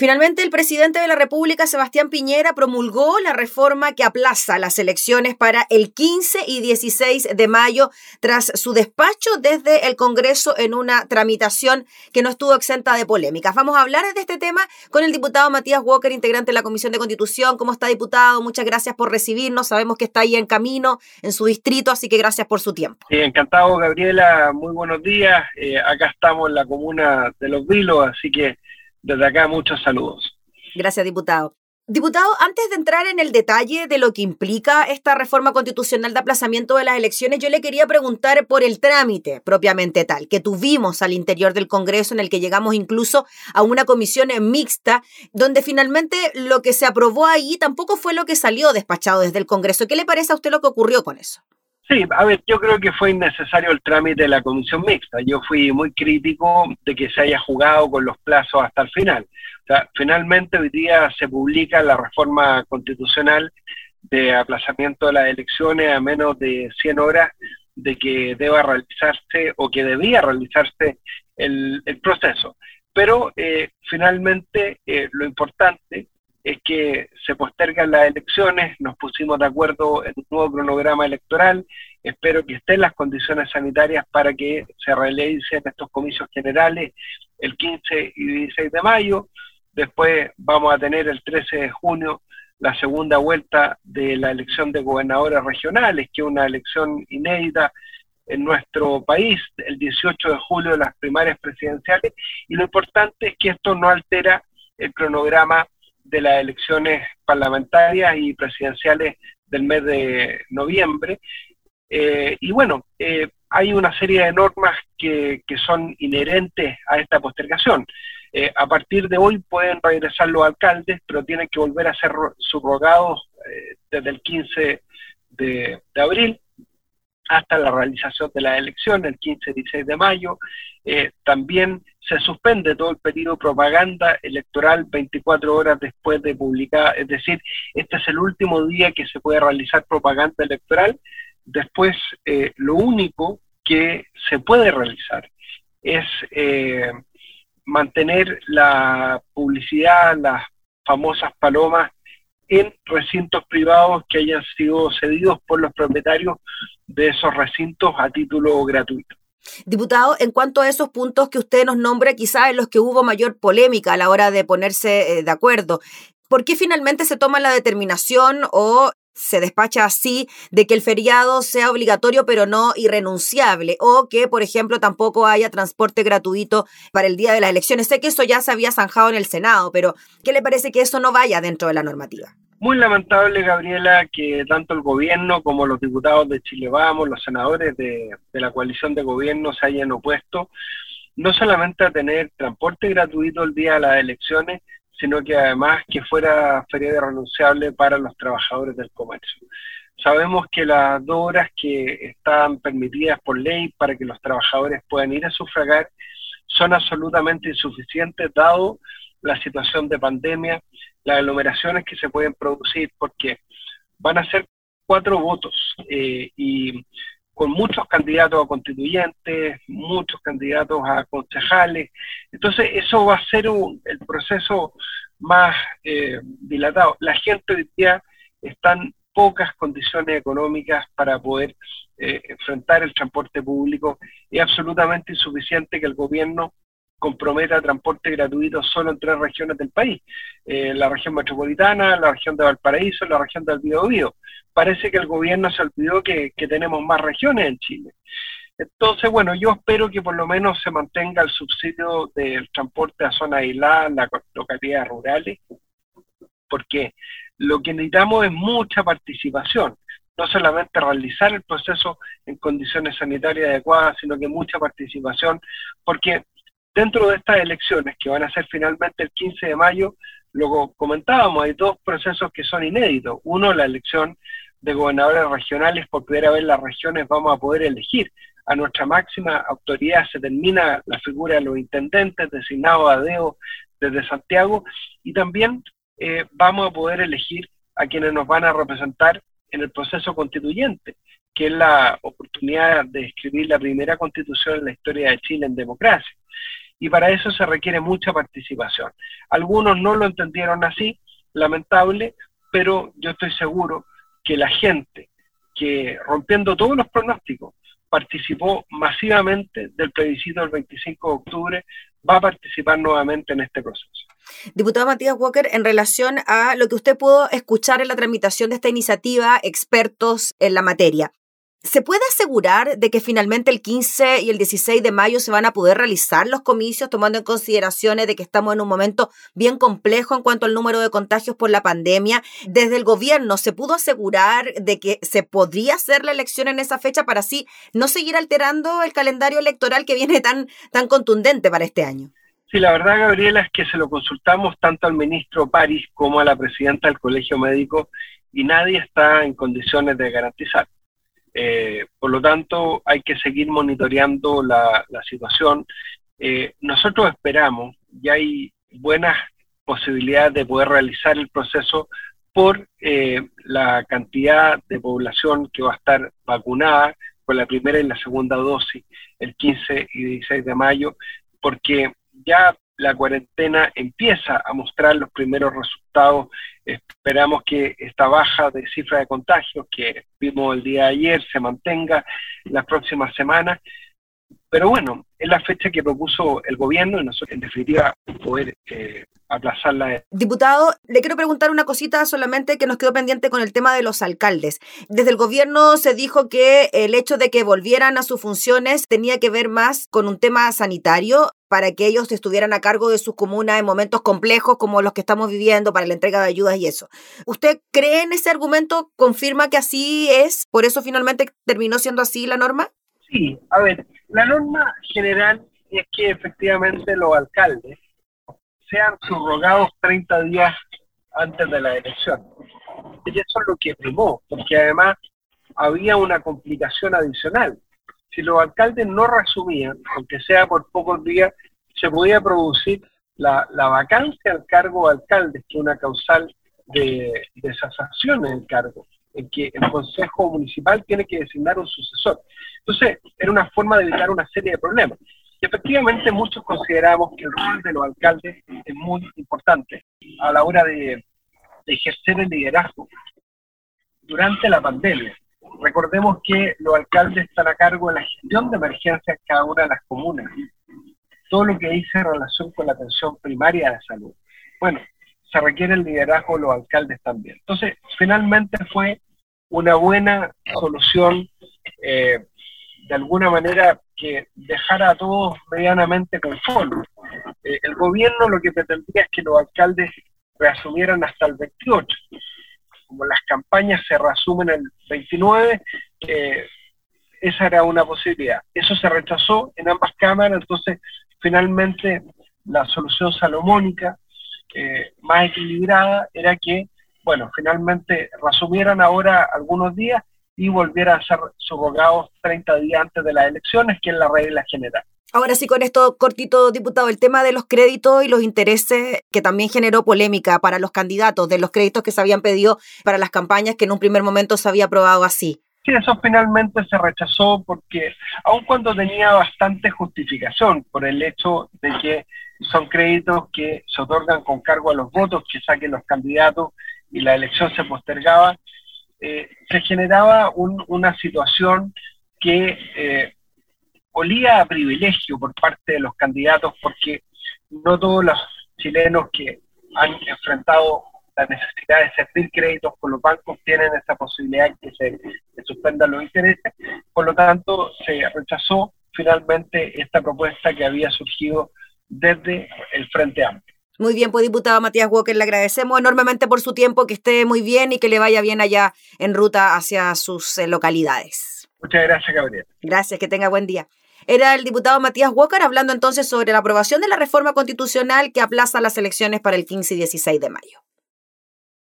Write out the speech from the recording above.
Finalmente, el presidente de la República, Sebastián Piñera, promulgó la reforma que aplaza las elecciones para el 15 y 16 de mayo tras su despacho desde el Congreso en una tramitación que no estuvo exenta de polémicas. Vamos a hablar de este tema con el diputado Matías Walker, integrante de la Comisión de Constitución. ¿Cómo está, diputado? Muchas gracias por recibirnos. Sabemos que está ahí en camino, en su distrito, así que gracias por su tiempo. Sí, encantado, Gabriela. Muy buenos días. Eh, acá estamos en la comuna de Los Vilos, así que desde acá muchos saludos. Gracias, diputado. Diputado, antes de entrar en el detalle de lo que implica esta reforma constitucional de aplazamiento de las elecciones, yo le quería preguntar por el trámite propiamente tal, que tuvimos al interior del Congreso, en el que llegamos incluso a una comisión mixta, donde finalmente lo que se aprobó ahí tampoco fue lo que salió despachado desde el Congreso. ¿Qué le parece a usted lo que ocurrió con eso? Sí, a ver, yo creo que fue innecesario el trámite de la comisión mixta. Yo fui muy crítico de que se haya jugado con los plazos hasta el final. O sea, finalmente hoy día se publica la reforma constitucional de aplazamiento de las elecciones a menos de 100 horas de que deba realizarse o que debía realizarse el, proceso. Pero eh, finalmente eh, lo importante es que se postergan las elecciones, nos pusimos de acuerdo en un nuevo cronograma electoral, espero que estén las condiciones sanitarias para que se realicen estos comicios generales el 15 y 16 de mayo, después vamos a tener el 13 de junio la segunda vuelta de la elección de gobernadores regionales, que es una elección inédita en nuestro país, el 18 de julio las primarias presidenciales, y lo importante es que esto no altera el cronograma de las elecciones parlamentarias y presidenciales del mes de noviembre. Eh, y bueno, eh, hay una serie de normas que, son inherentes a esta postergación. Eh, a partir de hoy pueden regresar los alcaldes, pero tienen que volver a ser subrogados desde el 15 de, abril hasta la realización de la elección el 15-16 de mayo. También se suspende todo el periodo propaganda electoral 24 horas después de publicar, es decir, este es el último día que se puede realizar propaganda electoral. Después, eh, lo único que se puede realizar es eh, mantener la publicidad, las famosas palomas en recintos privados que hayan sido cedidos por los propietarios de esos recintos a título gratuito. Diputado, en cuanto a esos puntos que usted nos nombra, quizás en los que hubo mayor polémica a la hora de ponerse eh, de acuerdo, ¿por qué finalmente se toma la determinación o se despacha así de que el feriado sea obligatorio pero no irrenunciable o que, por ejemplo, tampoco haya transporte gratuito para el día de las elecciones. Sé que eso ya se había zanjado en el Senado, pero ¿qué le parece que eso no vaya dentro de la normativa? Muy lamentable, Gabriela, que tanto el gobierno como los diputados de Chile Vamos, los senadores de, la coalición de gobierno se hayan opuesto no solamente a tener transporte gratuito el día de las elecciones, sino que además que fuera feria renunciable para los trabajadores del comercio. Sabemos que las dos horas que están permitidas por ley para que los trabajadores puedan ir a sufragar son absolutamente insuficientes dado la situación de pandemia, las aglomeraciones que se pueden producir, porque van a ser cuatro votos eh, y con muchos candidatos a constituyentes, muchos candidatos a concejales. Entonces, eso va a ser el proceso más eh, dilatado. La gente hoy día está en pocas condiciones económicas para poder eh, enfrentar el transporte público. Es absolutamente insuficiente que el gobierno comprometa transporte gratuito solo en tres regiones del país, eh, la región metropolitana, la región de Valparaíso, la región del Biobío. Parece que el gobierno se olvidó que, tenemos más regiones en Chile. Entonces, bueno, yo espero que por lo menos se mantenga el subsidio del transporte a zonas aisladas, las localidades rurales, porque lo que necesitamos es mucha participación, no solamente realizar el proceso en condiciones sanitarias adecuadas, sino que mucha participación, porque Dentro de estas elecciones, que van a ser finalmente el 15 de mayo, lo comentábamos, hay dos procesos que son inéditos. Uno, la elección de gobernadores regionales, por primera vez las regiones vamos a poder elegir. A nuestra máxima autoridad se termina la figura de los intendentes designados a DEO desde Santiago y también eh, vamos a poder elegir a quienes nos van a representar en el proceso constituyente, que es la oportunidad de escribir la primera constitución en la historia de Chile en democracia. Y para eso se requiere mucha participación. Algunos no lo entendieron así, lamentable, pero yo estoy seguro que la gente que rompiendo todos los pronósticos participó masivamente del plebiscito del 25 de octubre, va a participar nuevamente en este proceso. Diputado Matías Walker, en relación a lo que usted pudo escuchar en la tramitación de esta iniciativa, expertos en la materia, ¿Se puede asegurar de que finalmente el 15 y el 16 de mayo se van a poder realizar los comicios tomando en consideraciones de que estamos en un momento bien complejo en cuanto al número de contagios por la pandemia? Desde el gobierno, ¿se pudo asegurar de que se podría hacer la elección en esa fecha para así no seguir alterando el calendario electoral que viene tan, tan contundente para este año? Sí, la verdad, Gabriela, es que se lo consultamos tanto al ministro París como a la presidenta del Colegio Médico y nadie está en condiciones de garantizar. Eh, por lo tanto, hay que seguir monitoreando la, situación. Eh, nosotros esperamos, y hay buenas posibilidades de poder realizar el proceso por eh, la cantidad de población que va a estar vacunada con la primera y la segunda dosis el 15 y 16 de mayo, porque ya la cuarentena empieza a mostrar los primeros resultados. Esperamos que esta baja de cifra de contagios que vimos el día de ayer se mantenga las próximas semanas. Pero bueno, es la fecha que propuso el gobierno y nosotros, en definitiva, poder eh, aplazarla. Diputado, le quiero preguntar una cosita solamente que nos quedó pendiente con el tema de los alcaldes. Desde el gobierno se dijo que el hecho de que volvieran a sus funciones tenía que ver más con un tema sanitario para que ellos estuvieran a cargo de sus comunas en momentos complejos como los que estamos viviendo para la entrega de ayudas y eso. ¿Usted cree en ese argumento? ¿Confirma que así es? ¿Por eso finalmente terminó siendo así la norma? Sí, a ver, la norma general es que efectivamente los alcaldes sean subrogados 30 días antes de la elección. Y eso es lo que primó, porque además había una complicación adicional. Si los alcaldes no resumían, aunque sea por pocos días, se podía producir la, vacancia al cargo de alcaldes, que es una causal de, de cesación en cargo, en que el Consejo Municipal tiene que designar un sucesor. Entonces, era una forma de evitar una serie de problemas. Y efectivamente muchos consideramos que el rol de los alcaldes es muy importante a la hora de, ejercer el liderazgo durante la pandemia. Recordemos que los alcaldes están a cargo de la gestión de emergencias en cada una de las comunas. Todo lo que dice en relación con la atención primaria de salud. Bueno, se requiere el liderazgo de los alcaldes también. Entonces, finalmente fue una buena solución eh, de alguna manera que dejara a todos medianamente conformes. Eh, el gobierno lo que pretendía es que los alcaldes reasumieran hasta el 28. Como las campañas se reasumen el 29, eh, esa era una posibilidad. Eso se rechazó en ambas cámaras, entonces finalmente la solución salomónica eh, más equilibrada era que, bueno, finalmente reasumieran ahora algunos días y volviera a ser subrogados 30 días antes de las elecciones, que es la regla general. Ahora sí, con esto cortito, diputado, el tema de los créditos y los intereses que también generó polémica para los candidatos, de los créditos que se habían pedido para las campañas que en un primer momento se había aprobado así. Sí, eso finalmente se rechazó porque, aun cuando tenía bastante justificación por el hecho de que son créditos que se otorgan con cargo a los votos que saquen los candidatos y la elección se postergaba, eh, se generaba una situación que eh, olía a privilegio por parte de los candidatos porque no todos los chilenos que han enfrentado la necesidad de servir créditos con los bancos tienen esa posibilidad que se, se suspendan los intereses. Por lo tanto, se rechazó finalmente esta propuesta que había surgido desde el Frente Amplio. Muy bien, pues diputado Matías Walker, le agradecemos enormemente por su tiempo, que esté muy bien y que le vaya bien allá en ruta hacia sus eh, localidades. Muchas gracias, Gabriel. Gracias, que tenga buen día. Era el diputado Matías Walker hablando entonces sobre la aprobación de la reforma constitucional que aplaza las elecciones para el 15 y 16 de mayo.